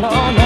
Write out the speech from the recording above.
searching